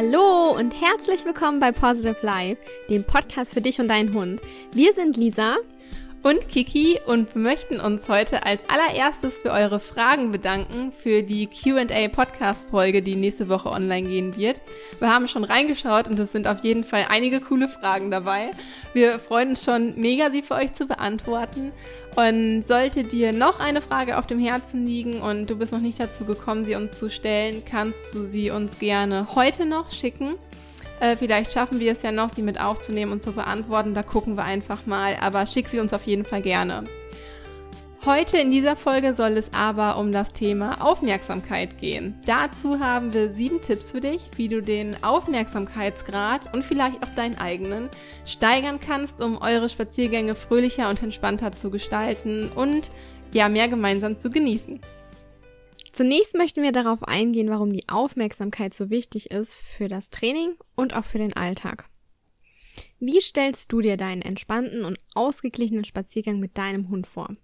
Hallo und herzlich willkommen bei Positive Life, dem Podcast für dich und deinen Hund. Wir sind Lisa und Kiki und möchten uns heute als allererstes für eure Fragen bedanken für die QA Podcast Folge, die nächste Woche online gehen wird. Wir haben schon reingeschaut und es sind auf jeden Fall einige coole Fragen dabei. Wir freuen uns schon mega, sie für euch zu beantworten. Und sollte dir noch eine Frage auf dem Herzen liegen und du bist noch nicht dazu gekommen, sie uns zu stellen, kannst du sie uns gerne heute noch schicken. Äh, vielleicht schaffen wir es ja noch, sie mit aufzunehmen und zu beantworten. Da gucken wir einfach mal. Aber schick sie uns auf jeden Fall gerne. Heute in dieser Folge soll es aber um das Thema Aufmerksamkeit gehen. Dazu haben wir sieben Tipps für dich, wie du den Aufmerksamkeitsgrad und vielleicht auch deinen eigenen steigern kannst, um eure Spaziergänge fröhlicher und entspannter zu gestalten und ja, mehr gemeinsam zu genießen. Zunächst möchten wir darauf eingehen, warum die Aufmerksamkeit so wichtig ist für das Training und auch für den Alltag. Wie stellst du dir deinen entspannten und ausgeglichenen Spaziergang mit deinem Hund vor?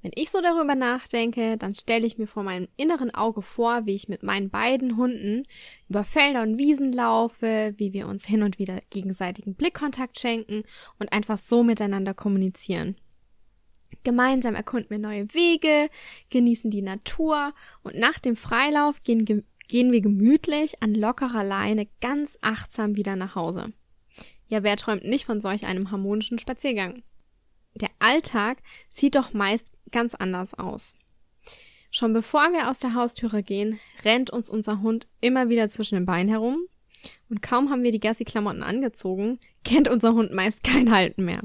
Wenn ich so darüber nachdenke, dann stelle ich mir vor meinem inneren Auge vor, wie ich mit meinen beiden Hunden über Felder und Wiesen laufe, wie wir uns hin und wieder gegenseitigen Blickkontakt schenken und einfach so miteinander kommunizieren. Gemeinsam erkunden wir neue Wege, genießen die Natur und nach dem Freilauf gehen, gehen wir gemütlich an lockerer Leine ganz achtsam wieder nach Hause. Ja, wer träumt nicht von solch einem harmonischen Spaziergang? Der Alltag sieht doch meist ganz anders aus. Schon bevor wir aus der Haustüre gehen, rennt uns unser Hund immer wieder zwischen den Beinen herum und kaum haben wir die Gassi-Klamotten angezogen, kennt unser Hund meist kein Halten mehr.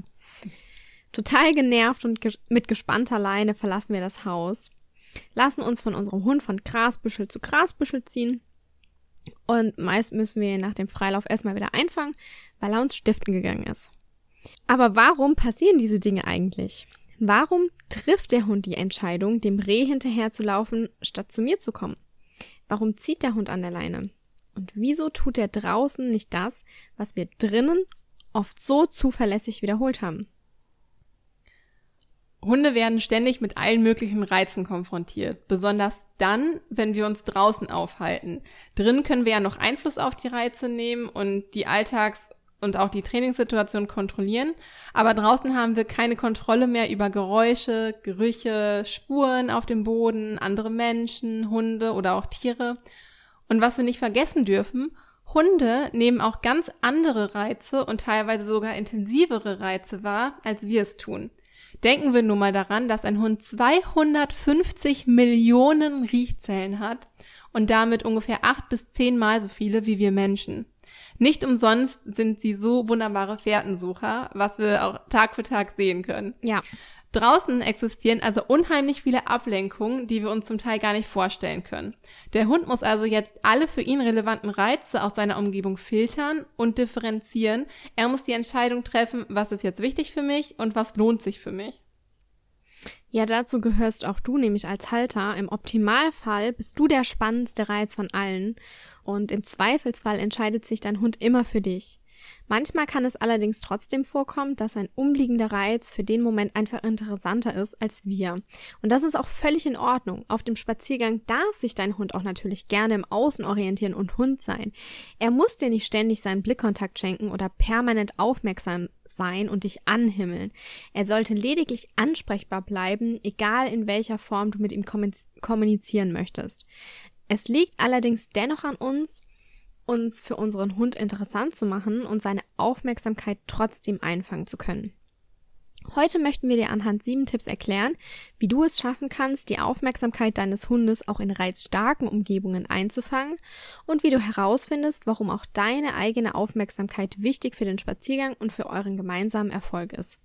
Total genervt und ges mit gespannter Leine verlassen wir das Haus, lassen uns von unserem Hund von Grasbüschel zu Grasbüschel ziehen und meist müssen wir ihn nach dem Freilauf erstmal wieder einfangen, weil er uns stiften gegangen ist. Aber warum passieren diese Dinge eigentlich? Warum trifft der Hund die Entscheidung, dem Reh hinterher zu laufen, statt zu mir zu kommen? Warum zieht der Hund an der Leine? Und wieso tut er draußen nicht das, was wir drinnen oft so zuverlässig wiederholt haben? Hunde werden ständig mit allen möglichen Reizen konfrontiert, besonders dann, wenn wir uns draußen aufhalten. Drin können wir ja noch Einfluss auf die Reize nehmen und die Alltags- und auch die Trainingssituation kontrollieren, aber draußen haben wir keine Kontrolle mehr über Geräusche, Gerüche, Spuren auf dem Boden, andere Menschen, Hunde oder auch Tiere. Und was wir nicht vergessen dürfen, Hunde nehmen auch ganz andere Reize und teilweise sogar intensivere Reize wahr, als wir es tun. Denken wir nur mal daran, dass ein Hund 250 Millionen Riechzellen hat und damit ungefähr acht bis zehnmal so viele wie wir Menschen. Nicht umsonst sind sie so wunderbare Fährtensucher, was wir auch Tag für Tag sehen können. Ja. Draußen existieren also unheimlich viele Ablenkungen, die wir uns zum Teil gar nicht vorstellen können. Der Hund muss also jetzt alle für ihn relevanten Reize aus seiner Umgebung filtern und differenzieren. Er muss die Entscheidung treffen, was ist jetzt wichtig für mich und was lohnt sich für mich. Ja, dazu gehörst auch du nämlich als Halter. Im Optimalfall bist du der spannendste Reiz von allen und im Zweifelsfall entscheidet sich dein Hund immer für dich. Manchmal kann es allerdings trotzdem vorkommen, dass ein umliegender Reiz für den Moment einfach interessanter ist als wir. Und das ist auch völlig in Ordnung. Auf dem Spaziergang darf sich dein Hund auch natürlich gerne im Außen orientieren und Hund sein. Er muss dir nicht ständig seinen Blickkontakt schenken oder permanent aufmerksam sein und dich anhimmeln. Er sollte lediglich ansprechbar bleiben, egal in welcher Form du mit ihm kommunizieren möchtest. Es liegt allerdings dennoch an uns, uns für unseren Hund interessant zu machen und seine Aufmerksamkeit trotzdem einfangen zu können. Heute möchten wir dir anhand sieben Tipps erklären, wie du es schaffen kannst, die Aufmerksamkeit deines Hundes auch in reizstarken Umgebungen einzufangen und wie du herausfindest, warum auch deine eigene Aufmerksamkeit wichtig für den Spaziergang und für euren gemeinsamen Erfolg ist.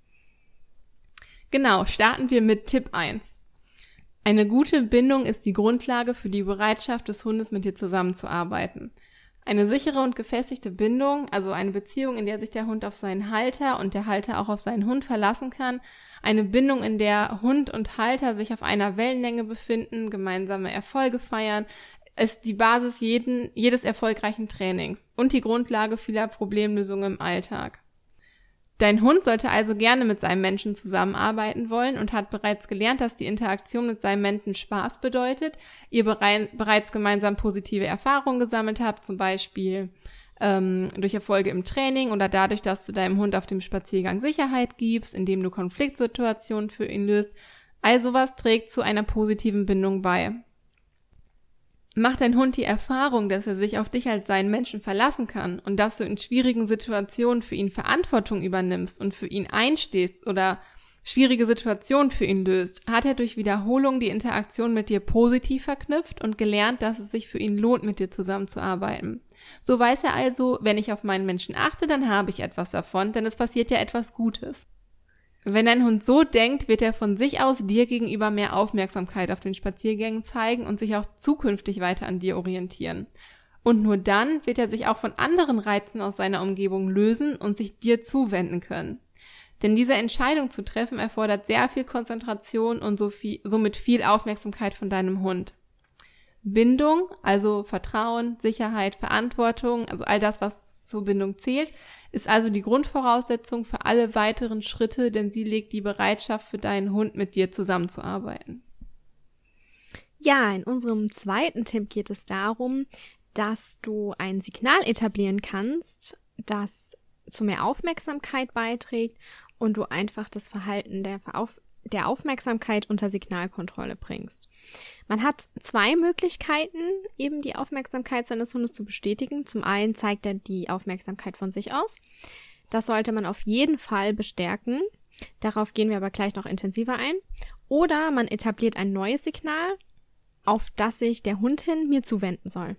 Genau, starten wir mit Tipp 1. Eine gute Bindung ist die Grundlage für die Bereitschaft des Hundes, mit dir zusammenzuarbeiten. Eine sichere und gefestigte Bindung, also eine Beziehung, in der sich der Hund auf seinen Halter und der Halter auch auf seinen Hund verlassen kann. Eine Bindung, in der Hund und Halter sich auf einer Wellenlänge befinden, gemeinsame Erfolge feiern, ist die Basis jeden, jedes erfolgreichen Trainings und die Grundlage vieler Problemlösungen im Alltag. Dein Hund sollte also gerne mit seinem Menschen zusammenarbeiten wollen und hat bereits gelernt, dass die Interaktion mit seinem Menschen Spaß bedeutet. Ihr bereits gemeinsam positive Erfahrungen gesammelt habt, zum Beispiel ähm, durch Erfolge im Training oder dadurch, dass du deinem Hund auf dem Spaziergang Sicherheit gibst, indem du Konfliktsituationen für ihn löst. All sowas trägt zu einer positiven Bindung bei. Macht dein Hund die Erfahrung, dass er sich auf dich als seinen Menschen verlassen kann und dass du in schwierigen Situationen für ihn Verantwortung übernimmst und für ihn einstehst oder schwierige Situationen für ihn löst, hat er durch Wiederholung die Interaktion mit dir positiv verknüpft und gelernt, dass es sich für ihn lohnt, mit dir zusammenzuarbeiten. So weiß er also, wenn ich auf meinen Menschen achte, dann habe ich etwas davon, denn es passiert ja etwas Gutes. Wenn dein Hund so denkt, wird er von sich aus dir gegenüber mehr Aufmerksamkeit auf den Spaziergängen zeigen und sich auch zukünftig weiter an dir orientieren. Und nur dann wird er sich auch von anderen Reizen aus seiner Umgebung lösen und sich dir zuwenden können. Denn diese Entscheidung zu treffen erfordert sehr viel Konzentration und so viel, somit viel Aufmerksamkeit von deinem Hund. Bindung, also Vertrauen, Sicherheit, Verantwortung, also all das, was zur Bindung zählt, ist also die Grundvoraussetzung für alle weiteren Schritte, denn sie legt die Bereitschaft für deinen Hund mit dir zusammenzuarbeiten. Ja, in unserem zweiten Tipp geht es darum, dass du ein Signal etablieren kannst, das zu mehr Aufmerksamkeit beiträgt und du einfach das Verhalten der, der Aufmerksamkeit unter Signalkontrolle bringst. Man hat zwei Möglichkeiten, eben die Aufmerksamkeit seines Hundes zu bestätigen. Zum einen zeigt er die Aufmerksamkeit von sich aus. Das sollte man auf jeden Fall bestärken. Darauf gehen wir aber gleich noch intensiver ein. Oder man etabliert ein neues Signal, auf das sich der Hund hin mir zuwenden soll.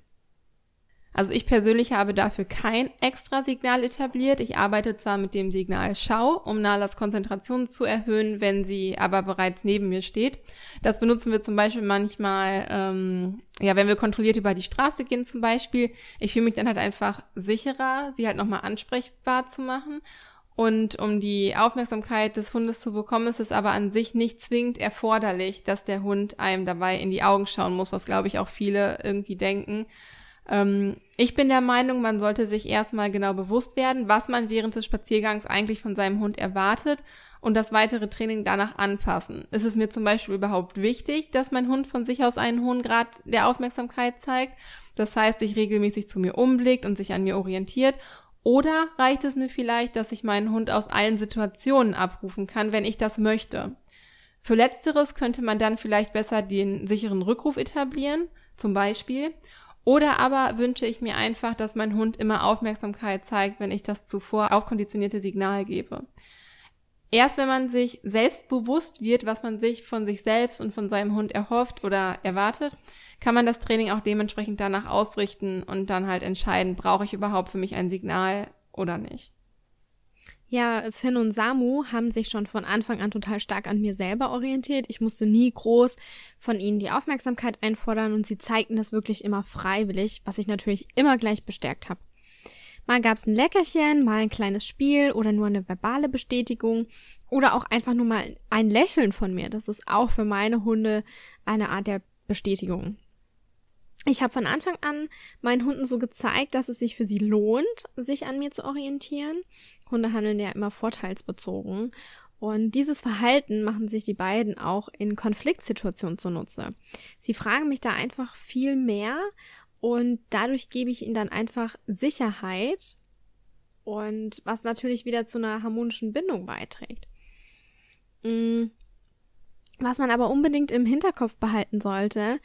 Also ich persönlich habe dafür kein extra Signal etabliert. Ich arbeite zwar mit dem Signal Schau, um Nalas Konzentration zu erhöhen, wenn sie aber bereits neben mir steht. Das benutzen wir zum Beispiel manchmal, ähm, ja, wenn wir kontrolliert über die Straße gehen zum Beispiel. Ich fühle mich dann halt einfach sicherer, sie halt nochmal ansprechbar zu machen. Und um die Aufmerksamkeit des Hundes zu bekommen, ist es aber an sich nicht zwingend erforderlich, dass der Hund einem dabei in die Augen schauen muss, was glaube ich auch viele irgendwie denken. Ähm, ich bin der Meinung, man sollte sich erstmal genau bewusst werden, was man während des Spaziergangs eigentlich von seinem Hund erwartet und das weitere Training danach anpassen. Ist es mir zum Beispiel überhaupt wichtig, dass mein Hund von sich aus einen hohen Grad der Aufmerksamkeit zeigt? Das heißt, sich regelmäßig zu mir umblickt und sich an mir orientiert oder reicht es mir vielleicht, dass ich meinen Hund aus allen Situationen abrufen kann, wenn ich das möchte? Für letzteres könnte man dann vielleicht besser den sicheren Rückruf etablieren, zum Beispiel, oder aber wünsche ich mir einfach, dass mein Hund immer Aufmerksamkeit zeigt, wenn ich das zuvor aufkonditionierte Signal gebe. Erst wenn man sich selbst bewusst wird, was man sich von sich selbst und von seinem Hund erhofft oder erwartet, kann man das Training auch dementsprechend danach ausrichten und dann halt entscheiden, brauche ich überhaupt für mich ein Signal oder nicht. Ja, Finn und Samu haben sich schon von Anfang an total stark an mir selber orientiert. Ich musste nie groß von ihnen die Aufmerksamkeit einfordern und sie zeigten das wirklich immer freiwillig, was ich natürlich immer gleich bestärkt habe. Mal gab's ein Leckerchen, mal ein kleines Spiel oder nur eine verbale Bestätigung oder auch einfach nur mal ein Lächeln von mir. Das ist auch für meine Hunde eine Art der Bestätigung ich habe von Anfang an meinen Hunden so gezeigt, dass es sich für sie lohnt, sich an mir zu orientieren. Hunde handeln ja immer vorteilsbezogen. Und dieses Verhalten machen sich die beiden auch in Konfliktsituationen zunutze. Sie fragen mich da einfach viel mehr und dadurch gebe ich ihnen dann einfach Sicherheit und was natürlich wieder zu einer harmonischen Bindung beiträgt. Mm. Was man aber unbedingt im Hinterkopf behalten sollte,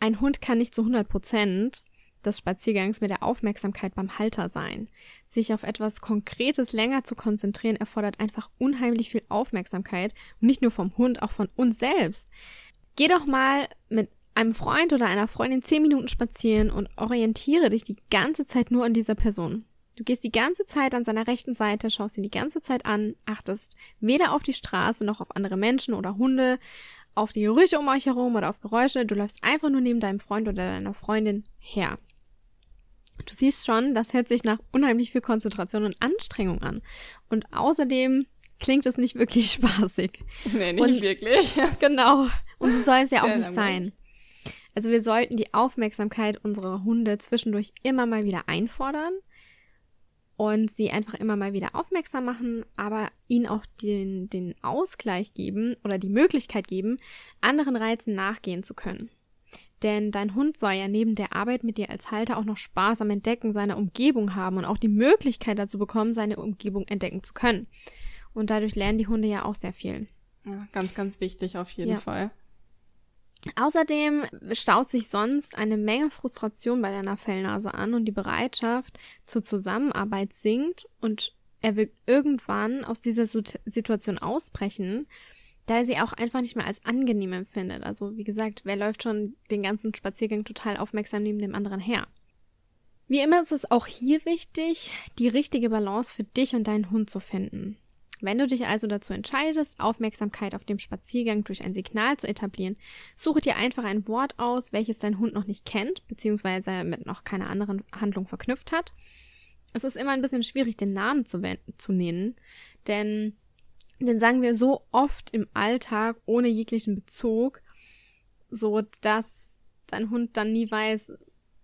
ein Hund kann nicht zu 100 Prozent des Spaziergangs mit der Aufmerksamkeit beim Halter sein. Sich auf etwas Konkretes länger zu konzentrieren erfordert einfach unheimlich viel Aufmerksamkeit und nicht nur vom Hund, auch von uns selbst. Geh doch mal mit einem Freund oder einer Freundin zehn Minuten spazieren und orientiere dich die ganze Zeit nur an dieser Person. Du gehst die ganze Zeit an seiner rechten Seite, schaust ihn die ganze Zeit an, achtest weder auf die Straße noch auf andere Menschen oder Hunde, auf die Gerüche um euch herum oder auf Geräusche. Du läufst einfach nur neben deinem Freund oder deiner Freundin her. Du siehst schon, das hört sich nach unheimlich viel Konzentration und Anstrengung an. Und außerdem klingt es nicht wirklich spaßig. Nee, nicht und, wirklich. genau. Und so soll es ja auch nicht sein. Also wir sollten die Aufmerksamkeit unserer Hunde zwischendurch immer mal wieder einfordern. Und sie einfach immer mal wieder aufmerksam machen, aber ihnen auch den, den Ausgleich geben oder die Möglichkeit geben, anderen Reizen nachgehen zu können. Denn dein Hund soll ja neben der Arbeit mit dir als Halter auch noch Spaß am Entdecken seiner Umgebung haben und auch die Möglichkeit dazu bekommen, seine Umgebung entdecken zu können. Und dadurch lernen die Hunde ja auch sehr viel. Ja, ganz, ganz wichtig auf jeden ja. Fall. Außerdem staut sich sonst eine Menge Frustration bei deiner Fellnase an und die Bereitschaft zur Zusammenarbeit sinkt und er wird irgendwann aus dieser Situation ausbrechen, da er sie auch einfach nicht mehr als angenehm empfindet. Also wie gesagt, wer läuft schon den ganzen Spaziergang total aufmerksam neben dem anderen her? Wie immer ist es auch hier wichtig, die richtige Balance für dich und deinen Hund zu finden. Wenn du dich also dazu entscheidest, Aufmerksamkeit auf dem Spaziergang durch ein Signal zu etablieren, suche dir einfach ein Wort aus, welches dein Hund noch nicht kennt, beziehungsweise mit noch keiner anderen Handlung verknüpft hat. Es ist immer ein bisschen schwierig, den Namen zu, zu nennen, denn den sagen wir so oft im Alltag ohne jeglichen Bezug, so dass dein Hund dann nie weiß,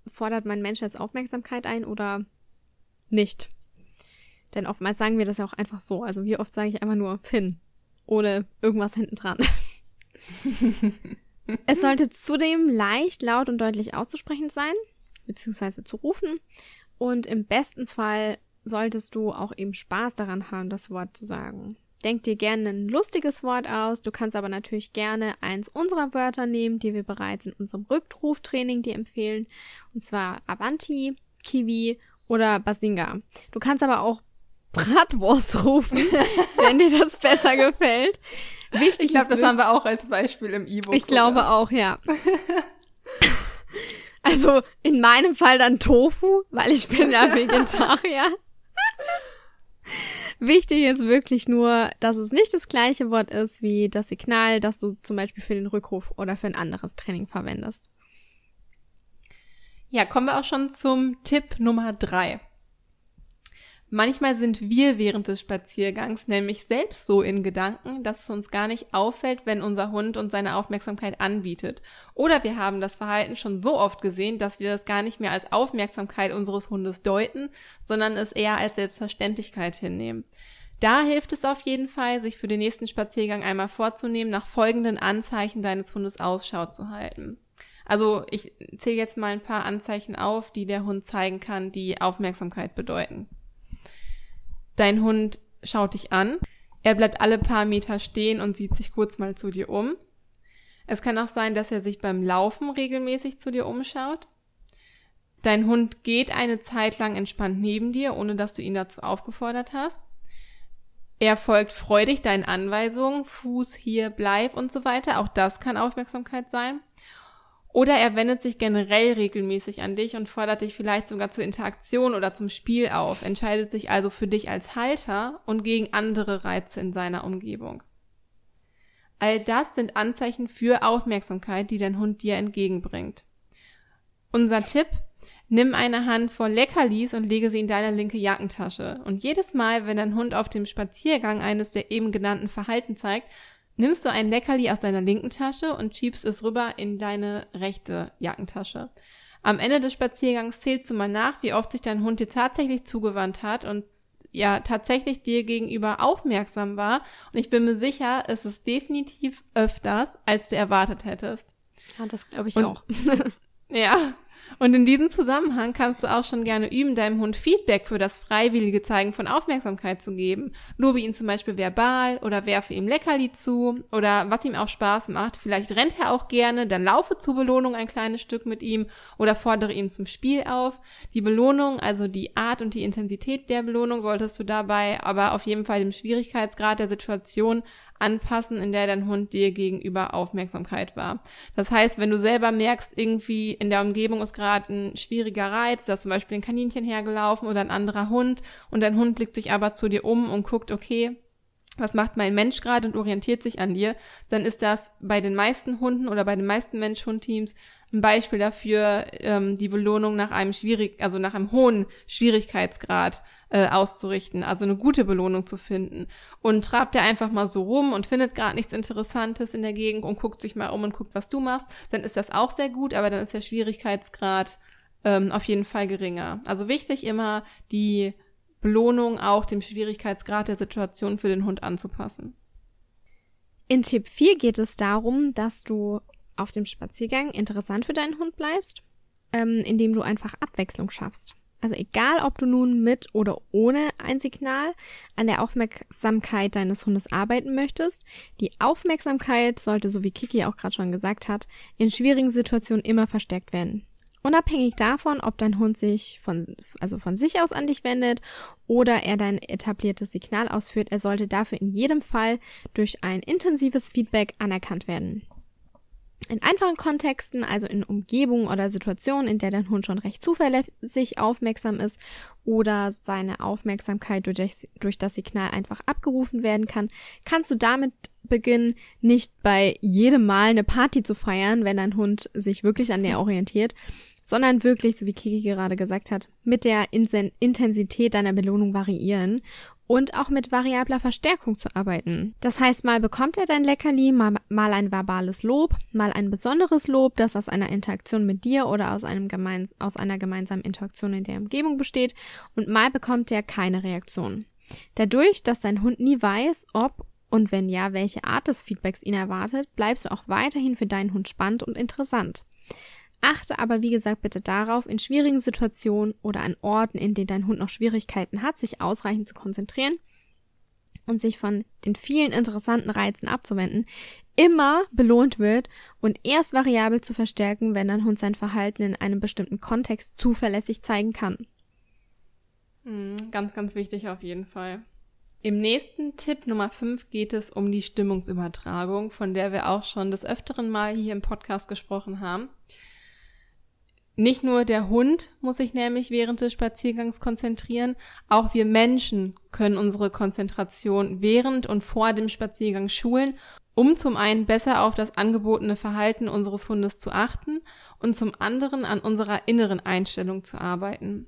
fordert mein Mensch jetzt Aufmerksamkeit ein oder nicht. Denn oftmals sagen wir das ja auch einfach so. Also wie oft sage ich einfach nur Finn, ohne irgendwas hinten dran. es sollte zudem leicht, laut und deutlich auszusprechen sein, beziehungsweise zu rufen. Und im besten Fall solltest du auch eben Spaß daran haben, das Wort zu sagen. Denk dir gerne ein lustiges Wort aus. Du kannst aber natürlich gerne eins unserer Wörter nehmen, die wir bereits in unserem Rückruftraining dir empfehlen. Und zwar Avanti, Kiwi oder Basinga. Du kannst aber auch Bratwurst rufen, wenn dir das besser gefällt. Wichtig ich glaube, das haben wir auch als Beispiel im E-Book. Ich glaube oder? auch, ja. also in meinem Fall dann Tofu, weil ich bin ja Vegetarier. Wichtig ist wirklich nur, dass es nicht das gleiche Wort ist wie das Signal, das du zum Beispiel für den Rückruf oder für ein anderes Training verwendest. Ja, kommen wir auch schon zum Tipp Nummer drei. Manchmal sind wir während des Spaziergangs nämlich selbst so in Gedanken, dass es uns gar nicht auffällt, wenn unser Hund uns seine Aufmerksamkeit anbietet. Oder wir haben das Verhalten schon so oft gesehen, dass wir es gar nicht mehr als Aufmerksamkeit unseres Hundes deuten, sondern es eher als Selbstverständlichkeit hinnehmen. Da hilft es auf jeden Fall, sich für den nächsten Spaziergang einmal vorzunehmen, nach folgenden Anzeichen deines Hundes Ausschau zu halten. Also ich zähle jetzt mal ein paar Anzeichen auf, die der Hund zeigen kann, die Aufmerksamkeit bedeuten. Dein Hund schaut dich an. Er bleibt alle paar Meter stehen und sieht sich kurz mal zu dir um. Es kann auch sein, dass er sich beim Laufen regelmäßig zu dir umschaut. Dein Hund geht eine Zeit lang entspannt neben dir, ohne dass du ihn dazu aufgefordert hast. Er folgt freudig deinen Anweisungen, Fuß hier, bleib und so weiter. Auch das kann Aufmerksamkeit sein. Oder er wendet sich generell regelmäßig an dich und fordert dich vielleicht sogar zur Interaktion oder zum Spiel auf, entscheidet sich also für dich als Halter und gegen andere Reize in seiner Umgebung. All das sind Anzeichen für Aufmerksamkeit, die dein Hund dir entgegenbringt. Unser Tipp, nimm eine Handvoll Leckerlis und lege sie in deine linke Jackentasche. Und jedes Mal, wenn dein Hund auf dem Spaziergang eines der eben genannten Verhalten zeigt, nimmst du ein Leckerli aus deiner linken Tasche und schiebst es rüber in deine rechte Jackentasche. Am Ende des Spaziergangs zählst du mal nach, wie oft sich dein Hund dir tatsächlich zugewandt hat und ja tatsächlich dir gegenüber aufmerksam war. Und ich bin mir sicher, es ist definitiv öfters, als du erwartet hättest. Ja, das glaube ich und, auch. ja, und in diesem Zusammenhang kannst du auch schon gerne üben, deinem Hund Feedback für das freiwillige Zeigen von Aufmerksamkeit zu geben. Lobe ihn zum Beispiel verbal oder werfe ihm Leckerli zu oder was ihm auch Spaß macht. Vielleicht rennt er auch gerne, dann laufe zur Belohnung ein kleines Stück mit ihm oder fordere ihn zum Spiel auf. Die Belohnung, also die Art und die Intensität der Belohnung, solltest du dabei aber auf jeden Fall dem Schwierigkeitsgrad der Situation anpassen, in der dein Hund dir gegenüber Aufmerksamkeit war. Das heißt, wenn du selber merkst, irgendwie in der Umgebung ist gerade ein schwieriger Reiz, da ist zum Beispiel ein Kaninchen hergelaufen oder ein anderer Hund und dein Hund blickt sich aber zu dir um und guckt, okay, was macht mein Mensch gerade und orientiert sich an dir, dann ist das bei den meisten Hunden oder bei den meisten Mensch-Hund-Teams ein Beispiel dafür, ähm, die Belohnung nach einem schwierig, also nach einem hohen Schwierigkeitsgrad äh, auszurichten, also eine gute Belohnung zu finden. Und trabt er einfach mal so rum und findet gerade nichts Interessantes in der Gegend und guckt sich mal um und guckt, was du machst, dann ist das auch sehr gut, aber dann ist der Schwierigkeitsgrad ähm, auf jeden Fall geringer. Also wichtig immer die Belohnung auch dem Schwierigkeitsgrad der Situation für den Hund anzupassen. In Tipp 4 geht es darum, dass du auf dem Spaziergang interessant für deinen Hund bleibst, ähm, indem du einfach Abwechslung schaffst. Also egal, ob du nun mit oder ohne ein Signal an der Aufmerksamkeit deines Hundes arbeiten möchtest, die Aufmerksamkeit sollte, so wie Kiki auch gerade schon gesagt hat, in schwierigen Situationen immer verstärkt werden. Unabhängig davon, ob dein Hund sich von, also von sich aus an dich wendet oder er dein etabliertes Signal ausführt, er sollte dafür in jedem Fall durch ein intensives Feedback anerkannt werden. In einfachen Kontexten, also in Umgebungen oder Situationen, in der dein Hund schon recht zuverlässig aufmerksam ist oder seine Aufmerksamkeit durch, durch das Signal einfach abgerufen werden kann, kannst du damit beginnen, nicht bei jedem Mal eine Party zu feiern, wenn dein Hund sich wirklich an dir orientiert, sondern wirklich, so wie Kiki gerade gesagt hat, mit der Intensität deiner Belohnung variieren und auch mit variabler Verstärkung zu arbeiten. Das heißt, mal bekommt er dein Leckerli, mal, mal ein verbales Lob, mal ein besonderes Lob, das aus einer Interaktion mit dir oder aus, einem gemeins aus einer gemeinsamen Interaktion in der Umgebung besteht und mal bekommt er keine Reaktion. Dadurch, dass dein Hund nie weiß, ob und wenn ja, welche Art des Feedbacks ihn erwartet, bleibst du auch weiterhin für deinen Hund spannend und interessant. Achte aber, wie gesagt, bitte darauf, in schwierigen Situationen oder an Orten, in denen dein Hund noch Schwierigkeiten hat, sich ausreichend zu konzentrieren und sich von den vielen interessanten Reizen abzuwenden, immer belohnt wird und erst variabel zu verstärken, wenn dein Hund sein Verhalten in einem bestimmten Kontext zuverlässig zeigen kann. Hm, ganz, ganz wichtig auf jeden Fall. Im nächsten Tipp Nummer 5 geht es um die Stimmungsübertragung, von der wir auch schon des öfteren Mal hier im Podcast gesprochen haben. Nicht nur der Hund muss sich nämlich während des Spaziergangs konzentrieren, auch wir Menschen können unsere Konzentration während und vor dem Spaziergang schulen, um zum einen besser auf das angebotene Verhalten unseres Hundes zu achten und zum anderen an unserer inneren Einstellung zu arbeiten.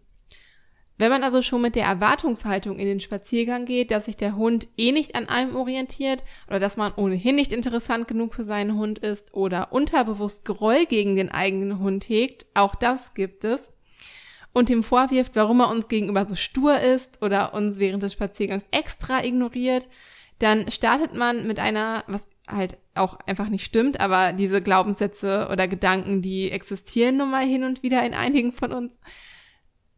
Wenn man also schon mit der Erwartungshaltung in den Spaziergang geht, dass sich der Hund eh nicht an einem orientiert oder dass man ohnehin nicht interessant genug für seinen Hund ist oder unterbewusst Groll gegen den eigenen Hund hegt, auch das gibt es, und ihm vorwirft, warum er uns gegenüber so stur ist oder uns während des Spaziergangs extra ignoriert, dann startet man mit einer, was halt auch einfach nicht stimmt, aber diese Glaubenssätze oder Gedanken, die existieren nun mal hin und wieder in einigen von uns,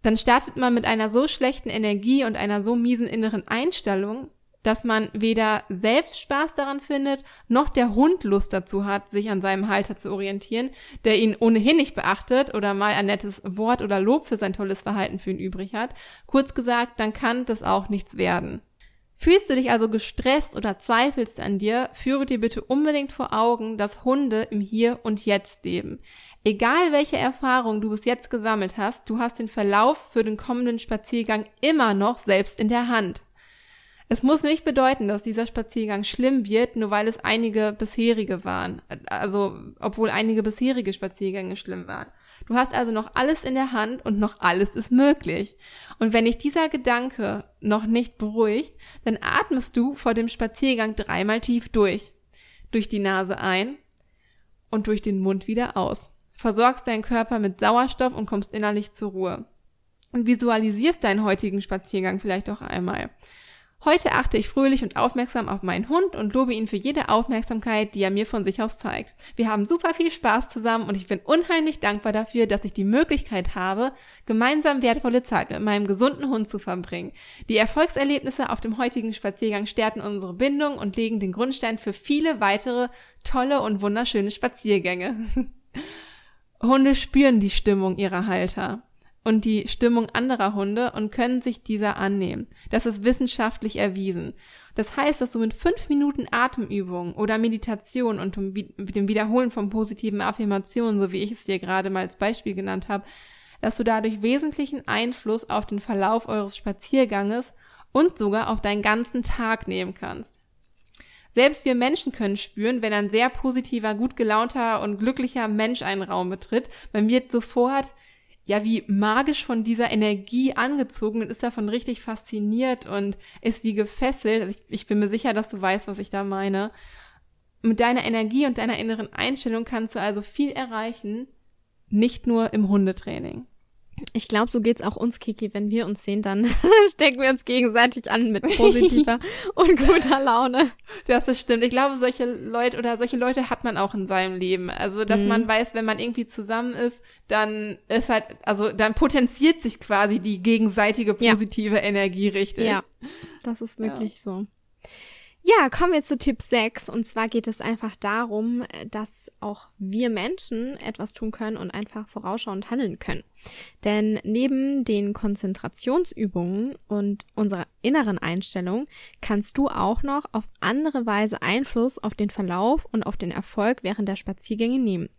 dann startet man mit einer so schlechten Energie und einer so miesen inneren Einstellung, dass man weder selbst Spaß daran findet, noch der Hund Lust dazu hat, sich an seinem Halter zu orientieren, der ihn ohnehin nicht beachtet oder mal ein nettes Wort oder Lob für sein tolles Verhalten für ihn übrig hat. Kurz gesagt, dann kann das auch nichts werden. Fühlst du dich also gestresst oder zweifelst an dir, führe dir bitte unbedingt vor Augen, dass Hunde im Hier und Jetzt leben. Egal welche Erfahrung du bis jetzt gesammelt hast, du hast den Verlauf für den kommenden Spaziergang immer noch selbst in der Hand. Es muss nicht bedeuten, dass dieser Spaziergang schlimm wird, nur weil es einige bisherige waren. Also, obwohl einige bisherige Spaziergänge schlimm waren. Du hast also noch alles in der Hand und noch alles ist möglich. Und wenn dich dieser Gedanke noch nicht beruhigt, dann atmest du vor dem Spaziergang dreimal tief durch. Durch die Nase ein und durch den Mund wieder aus versorgst deinen Körper mit Sauerstoff und kommst innerlich zur Ruhe. Und visualisierst deinen heutigen Spaziergang vielleicht auch einmal. Heute achte ich fröhlich und aufmerksam auf meinen Hund und lobe ihn für jede Aufmerksamkeit, die er mir von sich aus zeigt. Wir haben super viel Spaß zusammen und ich bin unheimlich dankbar dafür, dass ich die Möglichkeit habe, gemeinsam wertvolle Zeit mit meinem gesunden Hund zu verbringen. Die Erfolgserlebnisse auf dem heutigen Spaziergang stärken unsere Bindung und legen den Grundstein für viele weitere tolle und wunderschöne Spaziergänge. Hunde spüren die Stimmung ihrer Halter und die Stimmung anderer Hunde und können sich dieser annehmen. Das ist wissenschaftlich erwiesen. Das heißt, dass du mit fünf Minuten Atemübung oder Meditation und dem Wiederholen von positiven Affirmationen, so wie ich es dir gerade mal als Beispiel genannt habe, dass du dadurch wesentlichen Einfluss auf den Verlauf eures Spazierganges und sogar auf deinen ganzen Tag nehmen kannst. Selbst wir Menschen können spüren, wenn ein sehr positiver, gut gelaunter und glücklicher Mensch einen Raum betritt. Man wird sofort ja wie magisch von dieser Energie angezogen und ist davon richtig fasziniert und ist wie gefesselt. Also ich, ich bin mir sicher, dass du weißt, was ich da meine. Mit deiner Energie und deiner inneren Einstellung kannst du also viel erreichen, nicht nur im Hundetraining. Ich glaube, so geht's auch uns, Kiki. Wenn wir uns sehen, dann stecken wir uns gegenseitig an mit positiver und guter Laune. Das ist stimmt. Ich glaube, solche Leute oder solche Leute hat man auch in seinem Leben. Also, dass mhm. man weiß, wenn man irgendwie zusammen ist, dann ist halt, also dann potenziert sich quasi die gegenseitige positive ja. Energie richtig. Ja, das ist wirklich ja. so. Ja, kommen wir zu Tipp 6. Und zwar geht es einfach darum, dass auch wir Menschen etwas tun können und einfach vorausschauend handeln können. Denn neben den Konzentrationsübungen und unserer inneren Einstellung kannst du auch noch auf andere Weise Einfluss auf den Verlauf und auf den Erfolg während der Spaziergänge nehmen.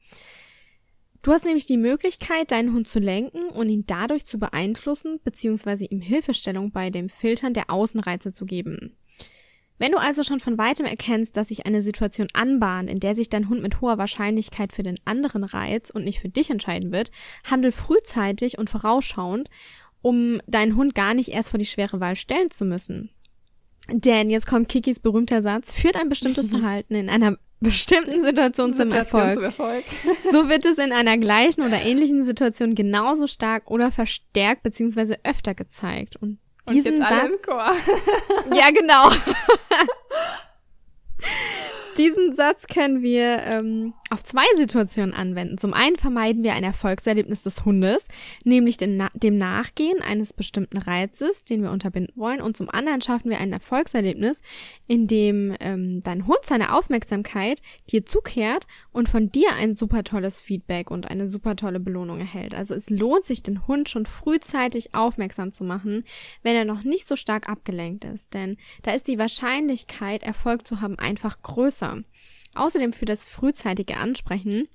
Du hast nämlich die Möglichkeit, deinen Hund zu lenken und ihn dadurch zu beeinflussen bzw. ihm Hilfestellung bei dem Filtern der Außenreize zu geben. Wenn du also schon von weitem erkennst, dass sich eine Situation anbahnt, in der sich dein Hund mit hoher Wahrscheinlichkeit für den anderen Reiz und nicht für dich entscheiden wird, handel frühzeitig und vorausschauend, um deinen Hund gar nicht erst vor die schwere Wahl stellen zu müssen. Denn jetzt kommt Kikis berühmter Satz, führt ein bestimmtes Verhalten in einer bestimmten Situation zum Erfolg. Zum Erfolg. so wird es in einer gleichen oder ähnlichen Situation genauso stark oder verstärkt bzw. öfter gezeigt. Und diesen Und jetzt Satz, alle im Chor. ja, genau. Diesen Satz können wir ähm, auf zwei Situationen anwenden. Zum einen vermeiden wir ein Erfolgserlebnis des Hundes, nämlich den, dem Nachgehen eines bestimmten Reizes, den wir unterbinden wollen. Und zum anderen schaffen wir ein Erfolgserlebnis, in dem ähm, dein Hund seine Aufmerksamkeit dir zukehrt und von dir ein super tolles Feedback und eine super tolle Belohnung erhält. Also es lohnt sich, den Hund schon frühzeitig aufmerksam zu machen, wenn er noch nicht so stark abgelenkt ist. Denn da ist die Wahrscheinlichkeit, Erfolg zu haben, einfach größer besser. Außerdem führt das frühzeitige Ansprechen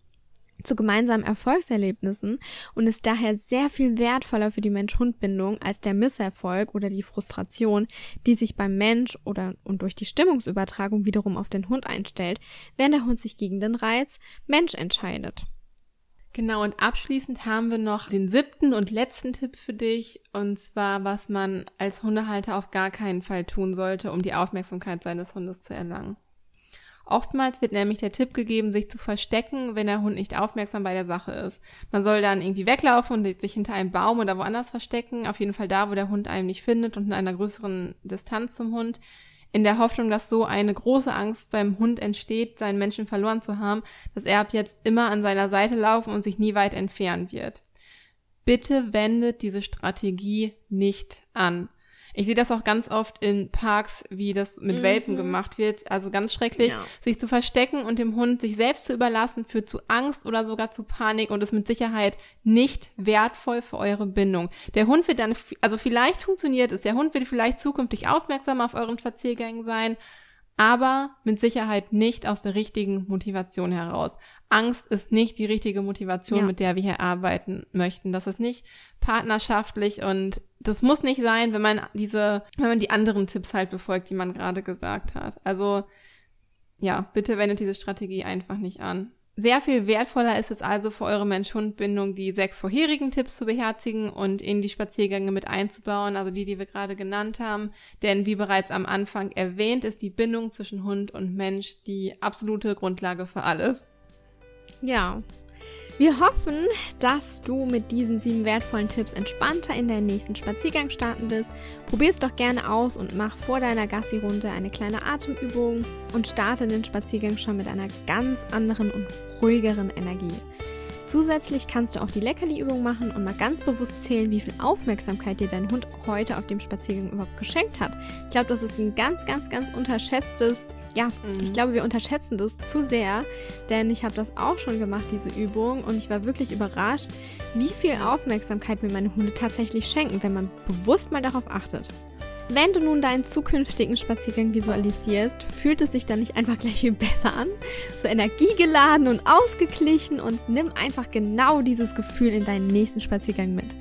zu gemeinsamen Erfolgserlebnissen und ist daher sehr viel wertvoller für die Mensch-Hund-Bindung als der Misserfolg oder die Frustration, die sich beim Mensch oder und durch die Stimmungsübertragung wiederum auf den Hund einstellt, wenn der Hund sich gegen den Reiz Mensch entscheidet. Genau, und abschließend haben wir noch den siebten und letzten Tipp für dich, und zwar, was man als Hundehalter auf gar keinen Fall tun sollte, um die Aufmerksamkeit seines Hundes zu erlangen. Oftmals wird nämlich der Tipp gegeben, sich zu verstecken, wenn der Hund nicht aufmerksam bei der Sache ist. Man soll dann irgendwie weglaufen und sich hinter einem Baum oder woanders verstecken. Auf jeden Fall da, wo der Hund einen nicht findet und in einer größeren Distanz zum Hund. In der Hoffnung, dass so eine große Angst beim Hund entsteht, seinen Menschen verloren zu haben, dass er ab jetzt immer an seiner Seite laufen und sich nie weit entfernen wird. Bitte wendet diese Strategie nicht an. Ich sehe das auch ganz oft in Parks, wie das mit mhm. Welpen gemacht wird. Also ganz schrecklich, ja. sich zu verstecken und dem Hund sich selbst zu überlassen, führt zu Angst oder sogar zu Panik und ist mit Sicherheit nicht wertvoll für eure Bindung. Der Hund wird dann, also vielleicht funktioniert es, der Hund wird vielleicht zukünftig aufmerksam auf euren Spaziergängen sein, aber mit Sicherheit nicht aus der richtigen Motivation heraus. Angst ist nicht die richtige Motivation, ja. mit der wir hier arbeiten möchten. Das ist nicht partnerschaftlich und das muss nicht sein, wenn man diese, wenn man die anderen Tipps halt befolgt, die man gerade gesagt hat. Also ja, bitte wendet diese Strategie einfach nicht an. Sehr viel wertvoller ist es also für eure Mensch-Hund-Bindung, die sechs vorherigen Tipps zu beherzigen und in die Spaziergänge mit einzubauen, also die, die wir gerade genannt haben. Denn wie bereits am Anfang erwähnt, ist die Bindung zwischen Hund und Mensch die absolute Grundlage für alles. Ja. Wir hoffen, dass du mit diesen sieben wertvollen Tipps entspannter in deinen nächsten Spaziergang starten wirst. Probier es doch gerne aus und mach vor deiner Gassi-Runde eine kleine Atemübung und starte den Spaziergang schon mit einer ganz anderen und ruhigeren Energie. Zusätzlich kannst du auch die Leckerli-Übung machen und mal ganz bewusst zählen, wie viel Aufmerksamkeit dir dein Hund heute auf dem Spaziergang überhaupt geschenkt hat. Ich glaube, das ist ein ganz, ganz, ganz unterschätztes ja, mhm. ich glaube, wir unterschätzen das zu sehr, denn ich habe das auch schon gemacht, diese Übung, und ich war wirklich überrascht, wie viel Aufmerksamkeit mir meine Hunde tatsächlich schenken, wenn man bewusst mal darauf achtet. Wenn du nun deinen zukünftigen Spaziergang visualisierst, fühlt es sich dann nicht einfach gleich viel besser an? So energiegeladen und ausgeglichen und nimm einfach genau dieses Gefühl in deinen nächsten Spaziergang mit.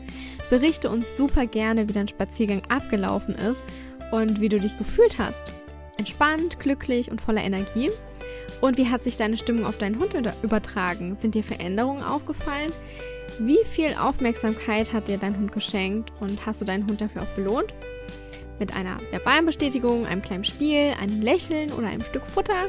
Berichte uns super gerne, wie dein Spaziergang abgelaufen ist und wie du dich gefühlt hast entspannt, glücklich und voller Energie? Und wie hat sich deine Stimmung auf deinen Hund übertragen? Sind dir Veränderungen aufgefallen? Wie viel Aufmerksamkeit hat dir dein Hund geschenkt und hast du deinen Hund dafür auch belohnt? Mit einer verbalen Bestätigung, einem kleinen Spiel, einem Lächeln oder einem Stück Futter?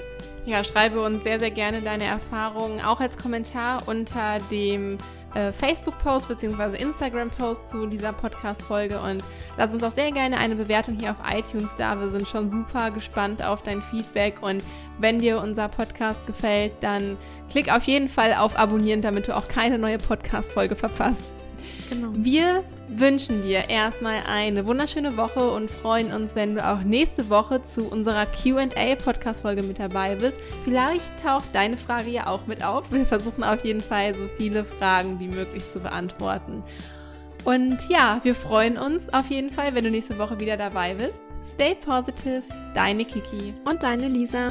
Ja, schreibe uns sehr, sehr gerne deine Erfahrungen auch als Kommentar unter dem äh, Facebook-Post bzw. Instagram-Post zu dieser Podcast-Folge und lass uns auch sehr gerne eine Bewertung hier auf iTunes da. Wir sind schon super gespannt auf dein Feedback und wenn dir unser Podcast gefällt, dann klick auf jeden Fall auf Abonnieren, damit du auch keine neue Podcast-Folge verpasst. Genau. Wir wünschen dir erstmal eine wunderschöne Woche und freuen uns, wenn du auch nächste Woche zu unserer QA-Podcast-Folge mit dabei bist. Vielleicht taucht deine Frage ja auch mit auf. Wir versuchen auf jeden Fall so viele Fragen wie möglich zu beantworten. Und ja, wir freuen uns auf jeden Fall, wenn du nächste Woche wieder dabei bist. Stay positive, deine Kiki und deine Lisa.